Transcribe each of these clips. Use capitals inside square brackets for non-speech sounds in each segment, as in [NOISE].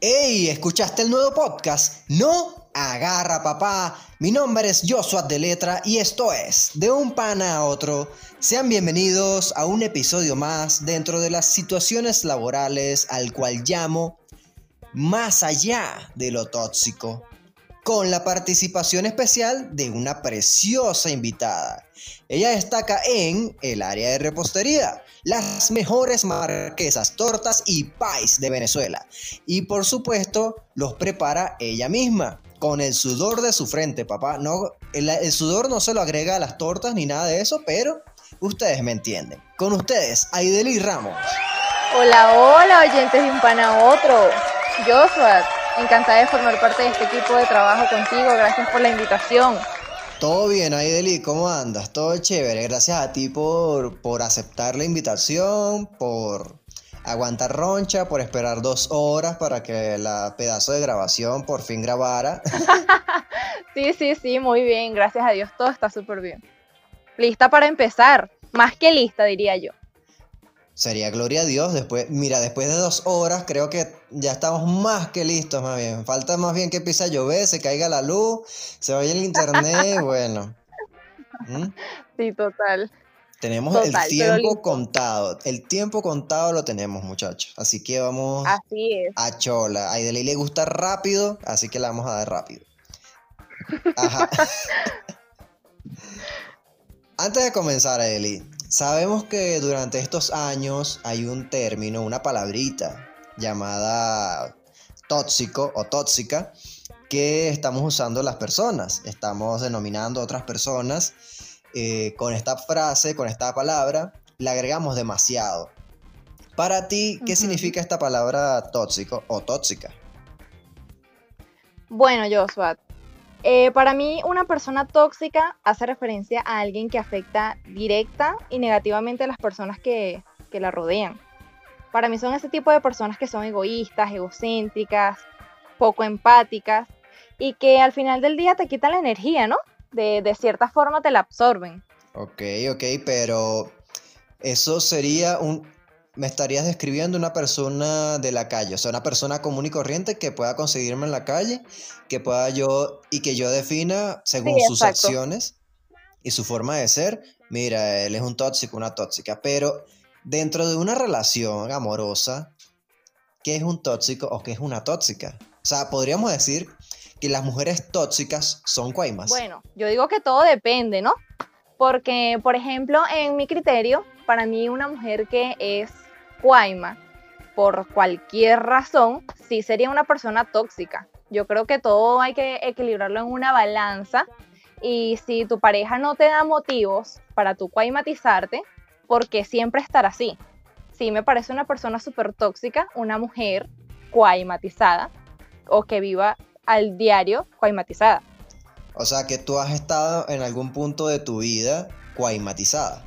¡Ey! ¿Escuchaste el nuevo podcast? ¿No? Agarra papá. Mi nombre es Joshua de Letra y esto es De un pana a otro. Sean bienvenidos a un episodio más dentro de las situaciones laborales al cual llamo Más allá de lo tóxico con la participación especial de una preciosa invitada. Ella destaca en el área de repostería, las mejores marquesas, tortas y pies de Venezuela. Y por supuesto, los prepara ella misma, con el sudor de su frente, papá. No, el, sudor no se lo agrega a las tortas ni nada de eso, pero ustedes me entienden. Con ustedes, Aideli Ramos. Hola, hola, oyentes de un pan a otro. Joshua, Encantada de formar parte de este equipo de trabajo contigo. Gracias por la invitación. Todo bien, Aideli, ¿cómo andas? Todo chévere. Gracias a ti por, por aceptar la invitación, por aguantar roncha, por esperar dos horas para que la pedazo de grabación por fin grabara. [LAUGHS] sí, sí, sí, muy bien. Gracias a Dios, todo está súper bien. Lista para empezar. Más que lista, diría yo. Sería gloria a Dios. Después, mira, después de dos horas creo que ya estamos más que listos, más bien. Falta más bien que empiece a llover, se caiga la luz, se vaya el internet, [LAUGHS] bueno. ¿Mm? Sí, total. Tenemos el tiempo contado. El tiempo contado lo tenemos, muchachos. Así que vamos a chola. A Aideli le gusta rápido, así que la vamos a dar rápido. Ajá. [LAUGHS] [LAUGHS] Antes de comenzar, Aideli, Sabemos que durante estos años hay un término, una palabrita llamada tóxico o tóxica que estamos usando las personas. Estamos denominando a otras personas eh, con esta frase, con esta palabra, le agregamos demasiado. Para ti, ¿qué significa esta palabra tóxico o tóxica? Bueno, Joshua, eh, para mí, una persona tóxica hace referencia a alguien que afecta directa y negativamente a las personas que, que la rodean. Para mí son ese tipo de personas que son egoístas, egocéntricas, poco empáticas y que al final del día te quitan la energía, ¿no? De, de cierta forma te la absorben. Ok, ok, pero eso sería un, me estarías describiendo una persona de la calle, o sea, una persona común y corriente que pueda conseguirme en la calle, que pueda yo y que yo defina según sus acciones y su forma de ser, mira, él es un tóxico, una tóxica, pero dentro de una relación amorosa, ¿qué es un tóxico o qué es una tóxica? O sea, podríamos decir que las mujeres tóxicas son cuaimas. Bueno, yo digo que todo depende, ¿no? Porque, por ejemplo, en mi criterio, para mí una mujer que es Cuaima, por cualquier razón, sí sería una persona tóxica. Yo creo que todo hay que equilibrarlo en una balanza y si tu pareja no te da motivos para tu cuaimatizarte, porque siempre estar así. Sí me parece una persona súper tóxica, una mujer cuaimatizada o que viva al diario cuaimatizada. O sea que tú has estado en algún punto de tu vida cuaimatizada.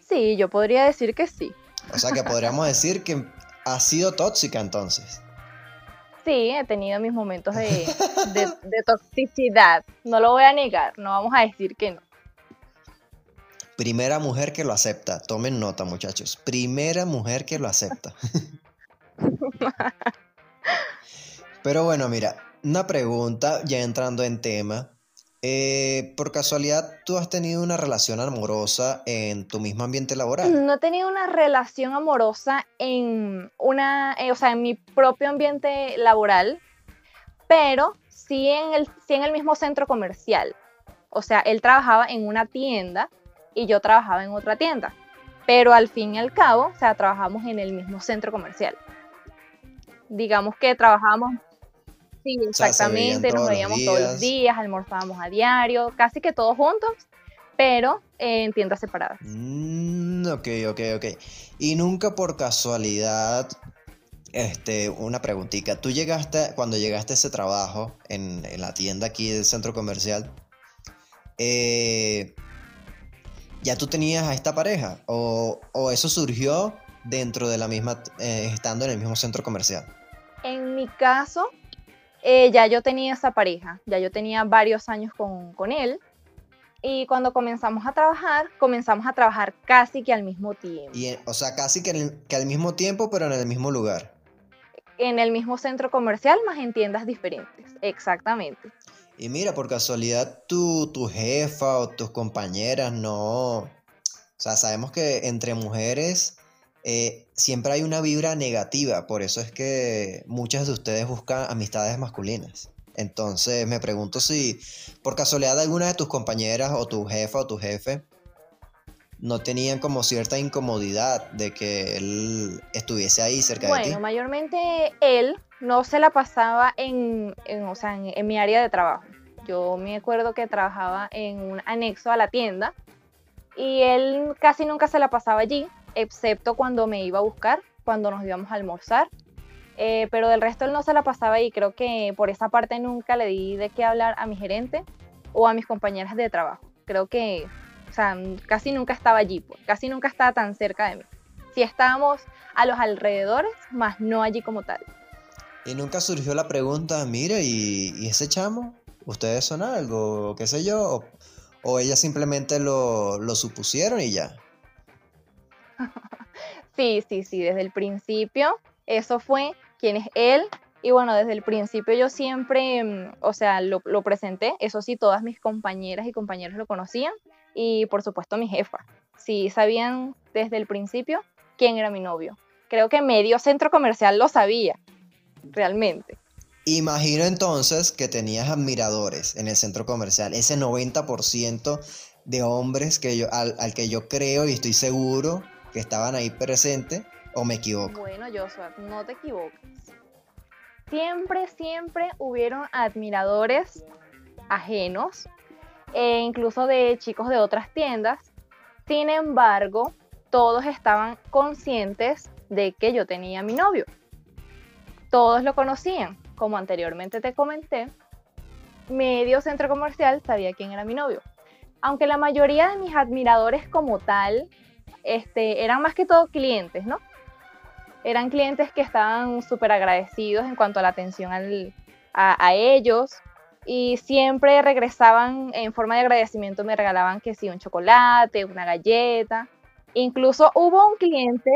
Sí, yo podría decir que sí. O sea que podríamos [LAUGHS] decir que ha sido tóxica entonces. Sí, he tenido mis momentos [LAUGHS] de, toxicidad. No lo voy a negar, no vamos a decir que no. Primera mujer que lo acepta. Tomen nota, muchachos. Primera mujer que lo acepta. [LAUGHS] Pero bueno, mira, una pregunta ya entrando en tema. Eh, por casualidad, ¿tú has tenido una relación amorosa en tu mismo ambiente laboral? No he tenido una relación amorosa en una, eh, o sea, en mi propio ambiente laboral, pero sí en, el, sí en el mismo centro comercial. O sea, él trabajaba en una tienda y yo trabajaba en otra tienda. Pero al fin y al cabo, o sea, trabajamos en el mismo centro comercial. Digamos que trabajamos Sí, exactamente, nos veíamos todos los días, almorzábamos a diario, casi que todos juntos, pero en tiendas separadas. Mm, ok, ok, ok. Y nunca por casualidad, este, una preguntita. ¿Tú llegaste, cuando llegaste a ese trabajo en, la tienda aquí del centro comercial, eh, ya tú tenías a esta pareja? ¿O, eso surgió dentro de la misma, eh, estando en el mismo centro comercial? En mi caso, eh, ya yo tenía esa pareja, ya yo tenía varios años con, con él. Y cuando comenzamos a trabajar, comenzamos a trabajar casi que al mismo tiempo. Y, o sea, casi que, el- que al mismo tiempo, pero en el mismo lugar. En el mismo centro comercial, más en tiendas diferentes. Exactamente. Y mira, por casualidad, tu, tu jefa o tus compañeras no... O sea, sabemos que entre mujeres eh, siempre hay una vibra negativa, por eso es que muchas de ustedes buscan amistades masculinas. Entonces me pregunto si por casualidad alguna de tus compañeras o tu jefa o tu jefe no tenían como cierta incomodidad de que él estuviese ahí cerca de ti. Bueno, mayormente él no se la pasaba en, o sea, en mi área de trabajo. Yo me acuerdo que trabajaba en un anexo a la tienda y él casi nunca se la pasaba allí, excepto cuando me iba a buscar, cuando nos íbamos a almorzar. Eh, pero del resto él no se la pasaba y creo que por esa parte nunca le di de qué hablar a mi gerente o a mis compañeras de trabajo. Creo que, o sea, casi nunca estaba allí, pues, casi nunca estaba tan cerca de mí. Sí estábamos a los alrededores, más no allí como tal. Y nunca surgió la pregunta, mire, ¿y, ese chamo? ¿Ustedes son algo? ¿Qué sé yo? ¿O, o ellas simplemente lo, lo supusieron y ya? Sí, sí, sí, desde el principio eso fue quién es él. Y bueno, desde el principio yo siempre, mm, o sea, lo, presenté. Eso sí, todas mis compañeras y compañeros lo conocían. Y por supuesto mi jefa. Sí, sabían desde el principio quién era mi novio. Creo que medio centro comercial lo sabía, realmente. Imagino entonces que tenías admiradores en el centro comercial, ese 90% de hombres que yo, al, al que yo creo y estoy seguro que estaban ahí presentes, o me equivoco. Bueno, Joshua, no te equivoques. Siempre, siempre hubieron admiradores ajenos, e incluso de chicos de otras tiendas. Sin embargo, todos estaban conscientes de que yo tenía mi novio. Todos lo conocían. Como anteriormente te comenté, medio centro comercial sabía quién era mi novio. Aunque la mayoría de mis admiradores como tal este, eran más que todo clientes, ¿no? Eran clientes que estaban súper agradecidos en cuanto a la atención al- a, a ellos y siempre regresaban en forma de agradecimiento, me regalaban que sí, un chocolate, una galleta. Incluso hubo un cliente,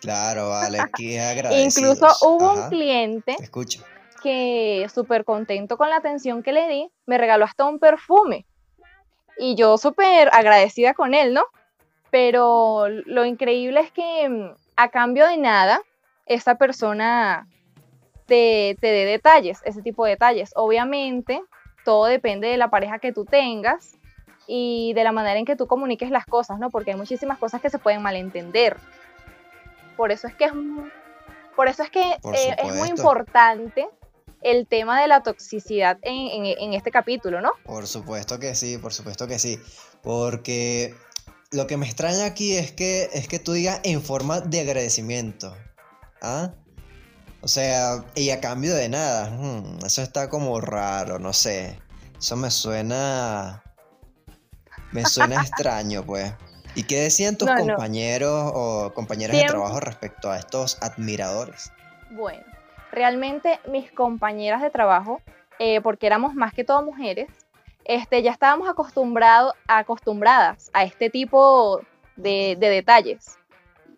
Claro, vale, [LAUGHS] qué agradecidos. incluso hubo un cliente que súper contento con la atención que le di, me regaló hasta un perfume. Y yo súper agradecida con él, ¿no? Pero lo increíble es que mm, a cambio de nada, esa persona te, te dé detalles, ese tipo de detalles. Obviamente, todo depende de la pareja que tú tengas y de la manera en que tú comuniques las cosas, ¿no? Porque hay muchísimas cosas que se pueden malentender. Por eso es que es, por eso es que eh, es muy importante el tema de la toxicidad en, en- en este capítulo, ¿no? Por supuesto que sí, por supuesto que sí. Porque lo que me extraña aquí es que, es que tú digas en forma de agradecimiento. ¿Ah? O sea, y a cambio de nada. hmm, eso está como raro, no sé. Eso me suena. Me suena [LAUGHS] extraño, pues. ¿Y qué decían tus No, no. compañeros o compañeras de trabajo respecto a estos admiradores? Bueno, realmente mis compañeras de trabajo, eh, porque éramos más que todo mujeres, este, ya estábamos acostumbrado, acostumbradas a este tipo de, de detalles.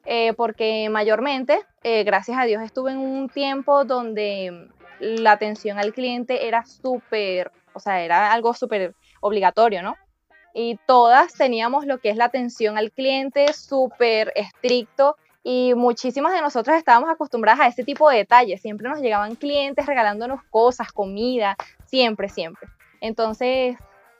Eh, porque mayormente, eh, gracias a Dios, estuve en un tiempo donde la atención al cliente era súper, o sea, era algo súper obligatorio, ¿no? Y todas teníamos lo que es la atención al cliente súper estricto y muchísimas de nosotras estábamos acostumbradas a este tipo de detalles. Siempre nos llegaban clientes regalándonos cosas, comida, siempre, siempre. Entonces,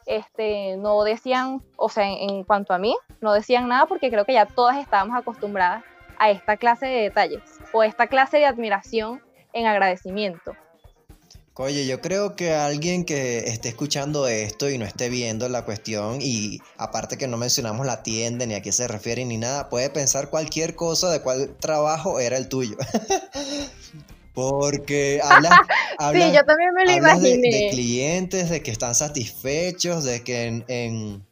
este, no decían, o sea, en, cuanto a mí, no decían nada porque creo que ya todas estábamos acostumbradas a esta clase de detalles o esta clase de admiración en agradecimiento. Oye, yo creo que alguien que esté escuchando esto y no esté viendo la cuestión y aparte que no mencionamos la tienda ni a qué se refiere ni nada, puede pensar cualquier cosa de cuál trabajo era el tuyo. [LAUGHS] Porque hablas, [LAUGHS] Sí, yo también me lo de, imaginé. de clientes, de que están satisfechos, de que en, en-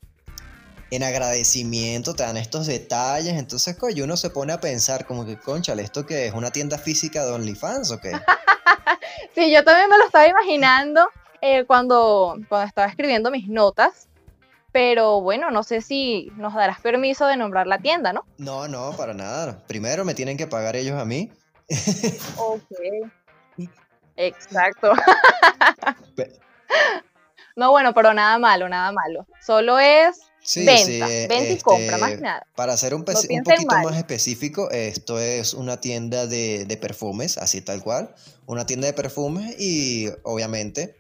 en agradecimiento te dan estos detalles. Entonces, coño, uno se pone a pensar como que, conchale, ¿esto qué es? ¿Una tienda física de OnlyFans o qué? [LAUGHS] sí, yo también me lo estaba imaginando eh, cuando, cuando estaba escribiendo mis notas. Pero bueno, no sé si nos darás permiso de nombrar la tienda, ¿no? No, no, para nada. Primero me tienen que pagar ellos a mí. Ok. Exacto. [LAUGHS] no, bueno, pero nada malo, nada malo. Solo es venta, venta y compra, más este, nada. Para ser un, un poquito más específico, esto es una tienda de, perfumes, así tal cual. Una tienda de perfumes y obviamente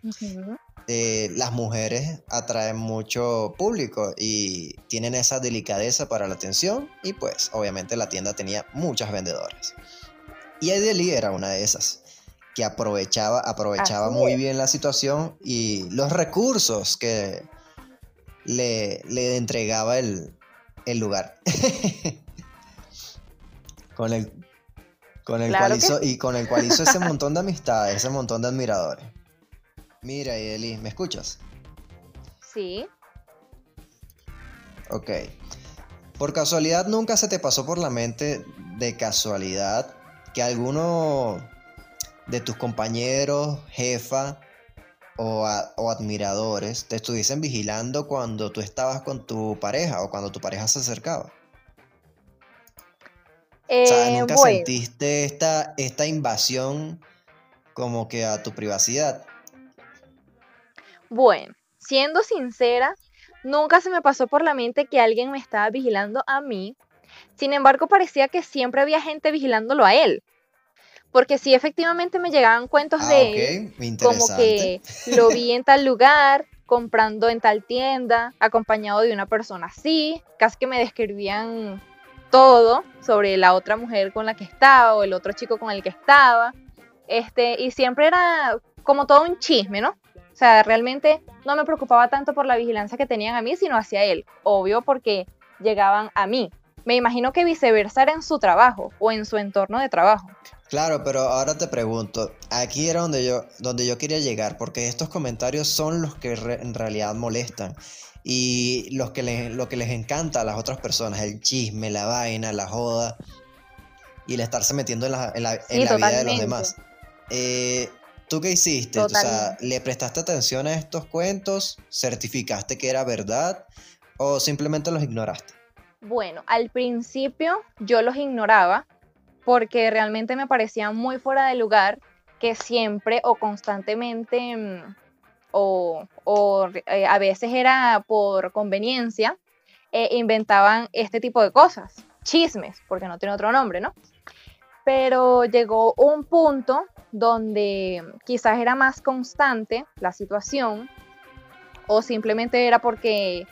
eh, las mujeres atraen mucho público y tienen esa delicadeza para la atención y pues obviamente la tienda tenía muchas vendedoras. Y Edeli era una de esas que aprovechaba, aprovechaba muy bien la situación y los recursos que le, le entregaba el, lugar. [LAUGHS] con el, con el cual hizo, y con el cual hizo ese [LAUGHS] montón de amistades, ese montón de admiradores. Mira, Eli, ¿me escuchas? Sí. Ok. Por casualidad, nunca se te pasó por la mente de casualidad que alguno de tus compañeros, jefa o, admiradores te estuviesen vigilando cuando tú estabas con tu pareja o cuando tu pareja se acercaba. o sea, eh, nunca sentiste esta, esta invasión como que a tu privacidad. Bueno, siendo sincera, nunca se me pasó por la mente que alguien me estaba vigilando a mí. Sin embargo, parecía que siempre había gente vigilándolo a él. Porque sí, efectivamente me llegaban cuentos ah, de él, como que lo vi [LAUGHS] en tal lugar, comprando en tal tienda, acompañado de una persona así, casi que me describían todo sobre la otra mujer con la que estaba o el otro chico con el que estaba. Este, y siempre era como todo un chisme, ¿no? O sea, realmente no me preocupaba tanto por la vigilancia que tenían a mí, sino hacia él. Obvio porque llegaban a mí. Me imagino que viceversa era en su trabajo o en su entorno de trabajo. Claro, pero ahora te pregunto, aquí era donde yo, donde yo quería llegar, porque estos comentarios son los que en realidad molestan y los que les, lo que les encanta a las otras personas, el chisme, la vaina, la joda y el estarse metiendo en la, en la, vida de los demás. Eh, ¿Tú qué hiciste? O sea, ¿le prestaste atención a estos cuentos? ¿Certificaste que era verdad? ¿O simplemente los ignoraste? Bueno, al principio yo los ignoraba porque realmente me parecía muy fuera de lugar que siempre o constantemente mm, o, eh, a veces era por conveniencia, eh, inventaban este tipo de cosas, chismes, porque no tiene otro nombre, ¿no? Pero llegó un punto donde quizás era más constante la situación o simplemente era porque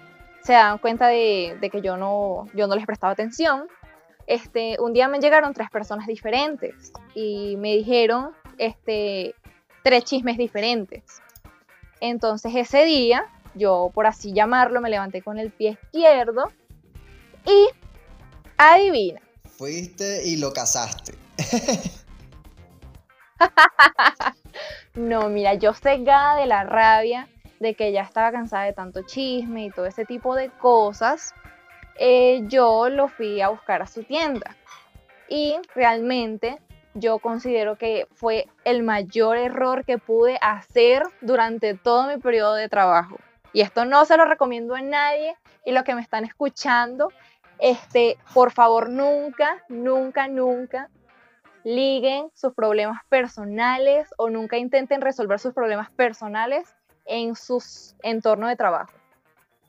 se daban cuenta de, de que yo no, yo no les prestaba atención este, un día me llegaron tres personas diferentes y me dijeron este, tres chismes diferentes. Entonces ese día, yo por así llamarlo, me levanté con el pie izquierdo y adivina. Fuiste y lo casaste. [LAUGHS] no, mira, yo cegada de la rabia de que ya estaba cansada de tanto chisme y todo ese tipo de cosas, eh, yo lo fui a buscar a su tienda. Y realmente yo considero que fue el mayor error que pude hacer durante todo mi periodo de trabajo. Y esto no se lo recomiendo a nadie y los que me están escuchando, este, por favor nunca, nunca, nunca liguen sus problemas personales o nunca intenten resolver sus problemas personales en su entorno de trabajo.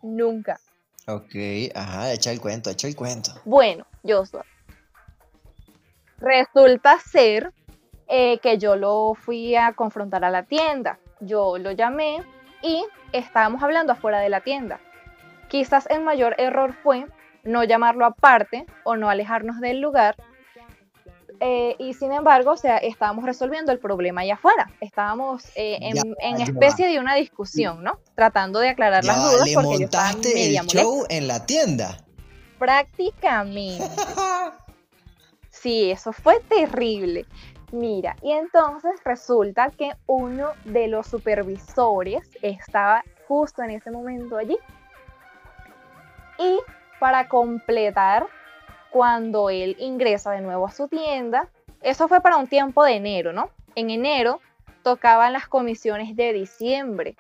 Nunca. Ok, ajá, echa el cuento, echa el cuento. Bueno, Joshua. Resulta ser eh, que yo lo fui a confrontar a la tienda. Yo lo llamé y estábamos hablando afuera de la tienda. Quizás el mayor error fue no llamarlo aparte o no alejarnos del lugar eh, y sin embargo, o sea, estábamos resolviendo el problema allá afuera. Estábamos eh, en, especie de una discusión, ¿no? Tratando de aclarar las dudas. ¿Le porque montaste el show en la tienda? Prácticamente. [LAUGHS] sí, eso fue terrible. Mira, y entonces resulta que uno de los supervisores estaba justo en ese momento allí. Y para completar, cuando él ingresa de nuevo a su tienda, eso fue para un tiempo de enero, ¿no? En enero tocaban las comisiones de diciembre.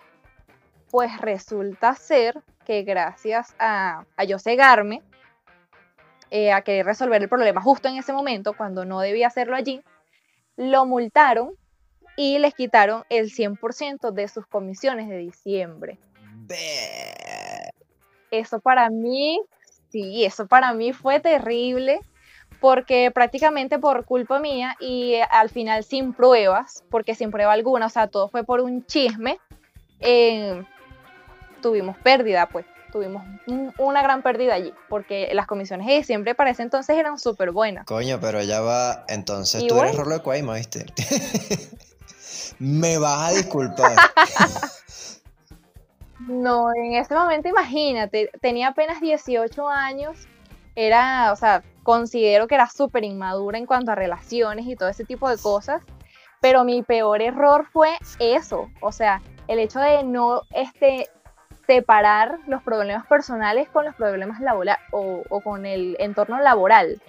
Pues resulta ser que gracias a, a yo cegarme, eh, a querer resolver el problema justo en ese momento, cuando no debía hacerlo allí, lo multaron y les quitaron el 100% de sus comisiones de diciembre. Eso para mí, sí, eso para mí fue terrible porque prácticamente por culpa mía y al final sin pruebas, porque sin prueba alguna, o sea, todo fue por un chisme, eh, tuvimos pérdida, pues tuvimos una gran pérdida allí, porque las comisiones de diciembre para ese entonces eran súper buenas. Coño, pero ya va, entonces tú eres Rolo de Cuaima, ¿viste? [LAUGHS] Me vas a disculpar. [LAUGHS] no, en ese momento imagínate, tenía apenas 18 años, era, o sea, considero que era súper inmadura en cuanto a relaciones y todo ese tipo de cosas, pero mi peor error fue eso, o sea, el hecho de no este, separar los problemas personales con los problemas laborales o, con el entorno laboral,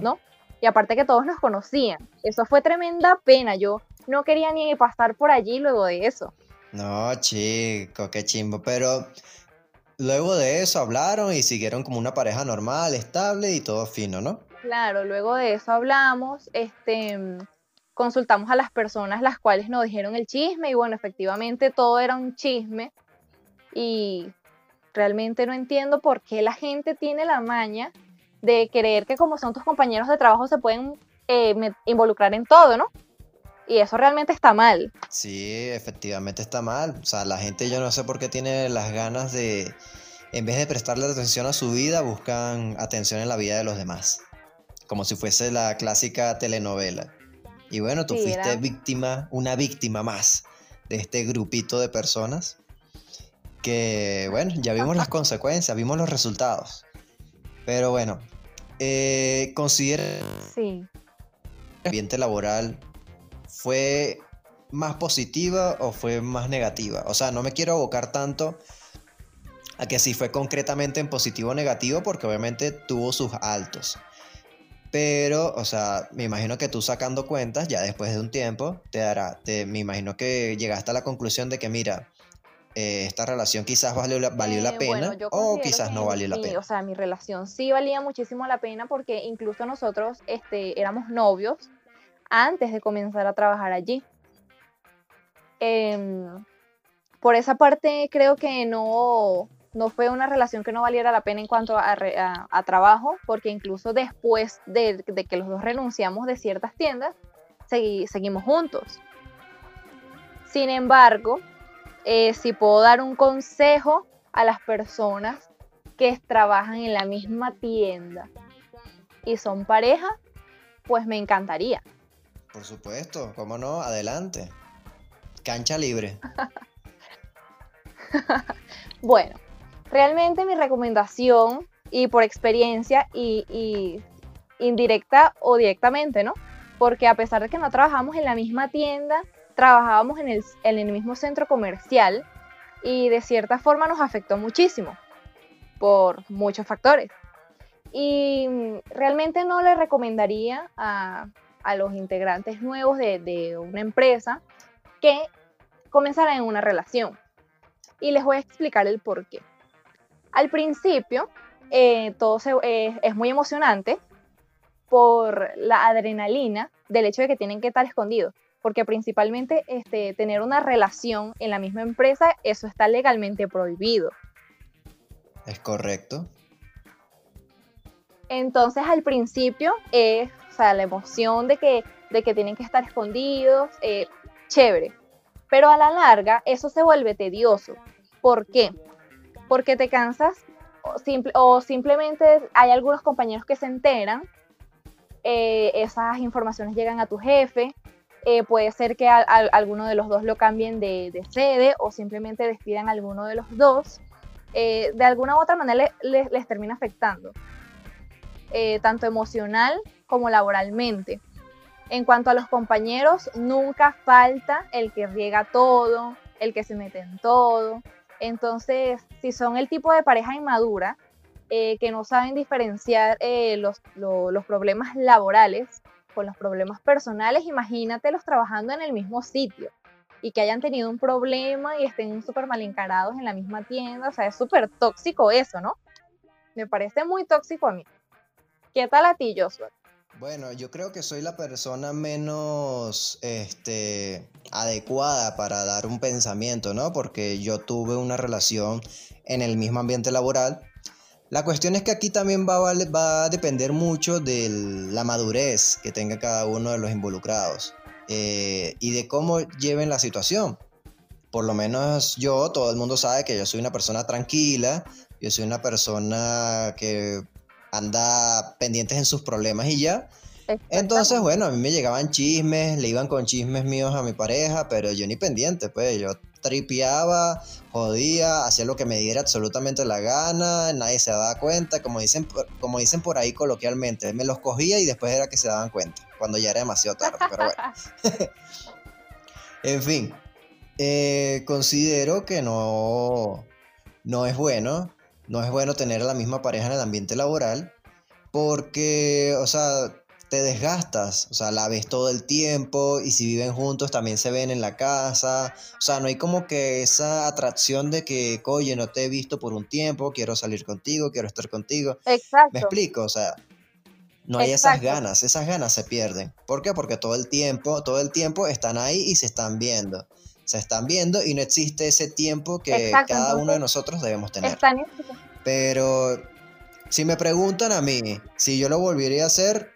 ¿no? Y aparte que todos nos conocían, eso fue tremenda pena, yo no quería ni pasar por allí luego de eso. No, chico, qué chimbo, pero luego de eso hablaron y siguieron como una pareja normal, estable y todo fino, ¿no? Claro, luego de eso hablamos, este, consultamos a las personas las cuales nos dijeron el chisme y bueno, efectivamente todo era un chisme y realmente no entiendo por qué la gente tiene la maña de creer que como son tus compañeros de trabajo se pueden eh, involucrar en todo, ¿no? Y eso realmente está mal. Sí, efectivamente está mal. O sea, la gente yo no sé por qué tiene las ganas de, en vez de prestarle atención a su vida, buscan atención en la vida de los demás. Como si fuese la clásica telenovela. Y bueno, tú fuiste víctima, una víctima más de este grupito de personas que, bueno, ya vimos las [LAUGHS] consecuencias, vimos los resultados. Pero bueno, eh, considera sí. el ambiente laboral fue más positiva o fue más negativa. O sea, no me quiero abocar tanto a que si fue concretamente en positivo o negativo, porque obviamente tuvo sus altos. Pero, o sea, me imagino que tú sacando cuentas, ya después de un tiempo, te dará, te, me imagino que llegaste a la conclusión de que, mira, eh, esta relación quizás valió la, valió la eh, pena o quizás no valió la pena. O sea, mi relación sí valía muchísimo la pena porque incluso nosotros este, éramos novios antes de comenzar a trabajar allí. Em, por esa parte creo que no, no fue una relación que no valiera la pena en cuanto a, trabajo, porque incluso después de, que los dos renunciamos de ciertas tiendas, seguimos juntos. Sin embargo, eh, si puedo dar un consejo a las personas que trabajan en la misma tienda y son pareja, pues me encantaría. Por supuesto, cómo no, adelante. Cancha libre. [LAUGHS] bueno, realmente mi recomendación, y por experiencia, y, indirecta o directamente, ¿no? Porque a pesar de que no trabajamos en la misma tienda, trabajábamos en el, en el mismo centro comercial y de cierta forma nos afectó muchísimo por muchos factores. Y realmente no le recomendaría a, a los integrantes nuevos de, una empresa que comenzaran en una relación. Y les voy a explicar el por qué. Al principio, eh, todo eh, es muy emocionante por la adrenalina del hecho de que tienen que estar escondidos. Porque principalmente este, tener una relación en la misma empresa, eso está legalmente prohibido. Es correcto. Entonces al principio es o sea, la emoción de que, de que tienen que estar escondidos, eh, chévere. Pero a la larga eso se vuelve tedioso. ¿Por qué? Porque te cansas o, simplemente hay algunos compañeros que se enteran, eh, esas informaciones llegan a tu jefe, eh, puede ser que alguno de los dos lo cambien de, sede o simplemente despidan a alguno de los dos. de alguna u otra manera les termina afectando. Tanto emocional como laboralmente. En cuanto a los compañeros, nunca falta el que riega todo, el que se mete en todo. Entonces, si son el tipo de pareja inmadura, eh, que no saben diferenciar eh, los, problemas laborales con los problemas personales, imagínatelos trabajando en el mismo sitio y que hayan tenido un problema y estén súper mal encarados en la misma tienda. O sea, es súper tóxico eso, ¿no? Me parece muy tóxico a mí. ¿Qué tal a ti, Joshua? Bueno, yo creo que soy la persona menos este, adecuada para dar un pensamiento, ¿no? Porque yo tuve una relación en el mismo ambiente laboral. La cuestión es que aquí también va, va a depender mucho de la madurez que tenga cada uno de los involucrados eh, y de cómo lleven la situación. Por lo menos yo, todo el mundo sabe que yo soy una persona tranquila, yo soy una persona que anda pendientes en sus problemas y ya. Entonces, bueno, a mí me llegaban chismes, le iban con chismes míos a mi pareja, pero yo ni pendiente, pues yo tripeaba, jodía, hacía lo que me diera absolutamente la gana, nadie se daba cuenta, como dicen, como dicen por ahí coloquialmente, me los cogía y después era que se daban cuenta, cuando ya era demasiado tarde, pero bueno. [LAUGHS] en fin, eh, considero que no, no es bueno no es bueno tener a la misma pareja en el ambiente laboral porque, o sea, te desgastas, o sea, la ves todo el tiempo y si viven juntos también se ven en la casa, o sea, no hay como que esa atracción de que, oye, no te he visto por un tiempo, quiero salir contigo, quiero estar contigo. Exacto. Me explico, o sea, no hay esas ganas, esas ganas se pierden. ¿Por qué? Porque todo el tiempo, todo el tiempo están ahí y se están viendo se están viendo y no existe ese tiempo que cada uno de nosotros debemos tener. Pero si me preguntan a mí si yo lo volvería a hacer,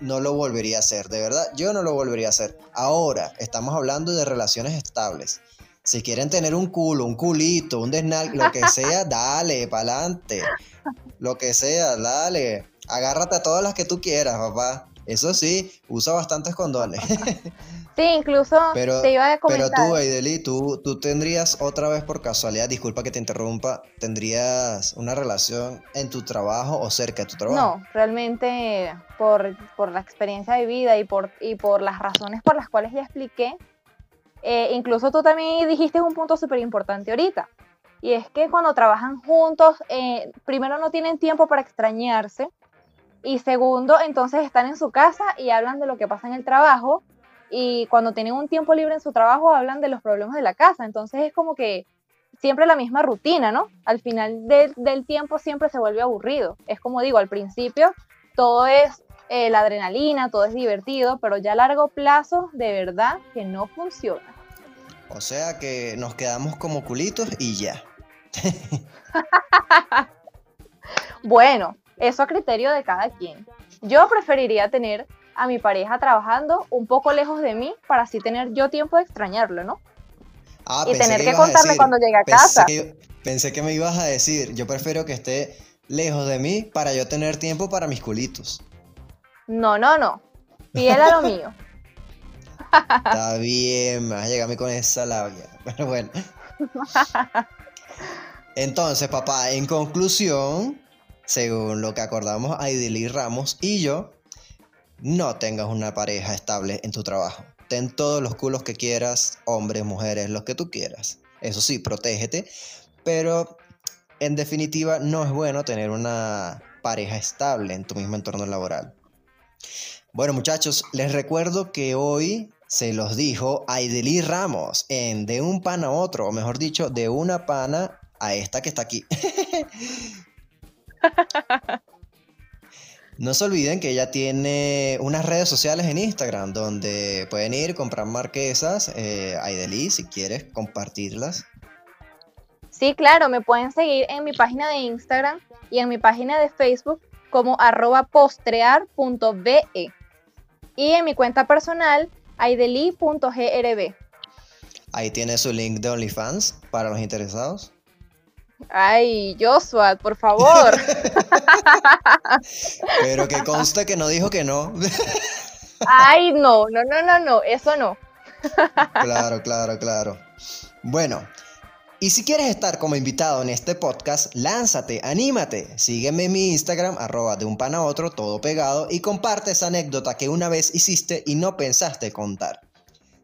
no lo volvería a hacer, de verdad, yo no lo volvería a hacer. Ahora, estamos hablando de relaciones estables. Si quieren tener un culo, un culito, un desnal, lo que [LAUGHS] sea, dale, pa'lante. Lo que sea, dale. Agárrate a todas las que tú quieras, papá. Eso sí, usa bastantes condones. [LAUGHS] Sí, incluso te iba a comentar. Pero tú, Aideli, tú, tú tendrías otra vez por casualidad, disculpa que te interrumpa, ¿tendrías una relación en tu trabajo o cerca de tu trabajo? No, realmente por, la experiencia de vida y por, y por las razones por las cuales ya expliqué, eh, incluso tú también dijiste un punto súper importante ahorita, y es que cuando trabajan juntos, eh, primero no tienen tiempo para extrañarse, y segundo, entonces están en su casa y hablan de lo que pasa en el trabajo y cuando tienen un tiempo libre en su trabajo hablan de los problemas de la casa. Entonces es como que siempre la misma rutina, ¿no? Al final del tiempo siempre se vuelve aburrido. Es como digo, al principio todo es eh, la adrenalina, todo es divertido, pero ya a largo plazo de verdad que no funciona. O sea que nos quedamos como culitos y ya. [LAUGHS] bueno, eso a criterio de cada quien. Yo preferiría tener a mi pareja trabajando un poco lejos de mí para así tener yo tiempo de extrañarlo, ¿no? Ah, y tener que, contarle cuando llegue a casa. pensé que me ibas a decir, yo prefiero que esté lejos de mí para yo tener tiempo para mis culitos. No, no, no. Fiel a lo [LAUGHS] mío. Está bien, me vas a llegar a mí con esa labia. [LAUGHS] Pero bueno. [LAUGHS] Entonces, papá, en conclusión, según lo que acordamos Aidili Ramos y yo, no tengas una pareja estable en tu trabajo. Ten todos los culos que quieras, hombres, mujeres, los que tú quieras. Eso sí, protégete, pero en definitiva no es bueno tener una pareja estable en tu mismo entorno laboral. Bueno muchachos, les recuerdo que hoy se los dijo Aideli Ramos en De un pan a otro, o mejor dicho, de una pana a esta que está aquí. [LAUGHS] [LAUGHS] No se olviden que ella tiene unas redes sociales en Instagram donde pueden ir, comprar marquesas. Eh, Aideli, si quieres compartirlas. Sí, claro, me pueden seguir en mi página de Instagram y en mi página de Facebook como arroba postrear.be y en mi cuenta personal aideli.grb. Ahí tiene su link de OnlyFans para los interesados. Ay, Joshua, por favor. [LAUGHS] Pero que conste que no dijo que no. Ay, no, no, no, no, no, eso no. Claro, claro, claro. Bueno, y si quieres estar como invitado en este podcast, lánzate, anímate. Sígueme en mi Instagram, arroba de un pan a otro, todo pegado, y comparte esa anécdota que una vez hiciste y no pensaste contar.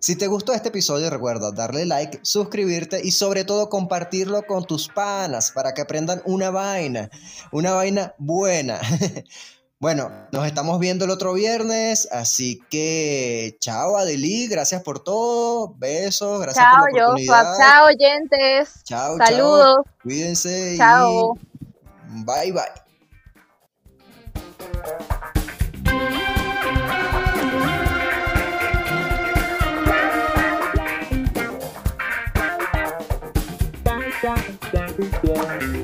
Si te gustó este episodio, recuerda darle like, suscribirte y sobre todo compartirlo con tus panas para que aprendan una vaina, una vaina buena. [LAUGHS] Bueno, nos estamos viendo el otro viernes, así que chao Adeli, gracias por todo, besos, gracias chao, por la oportunidad. Chao, oyentes. Chao, Saludos. Chao. Cuídense. Chao. Y bye, bye. Bye.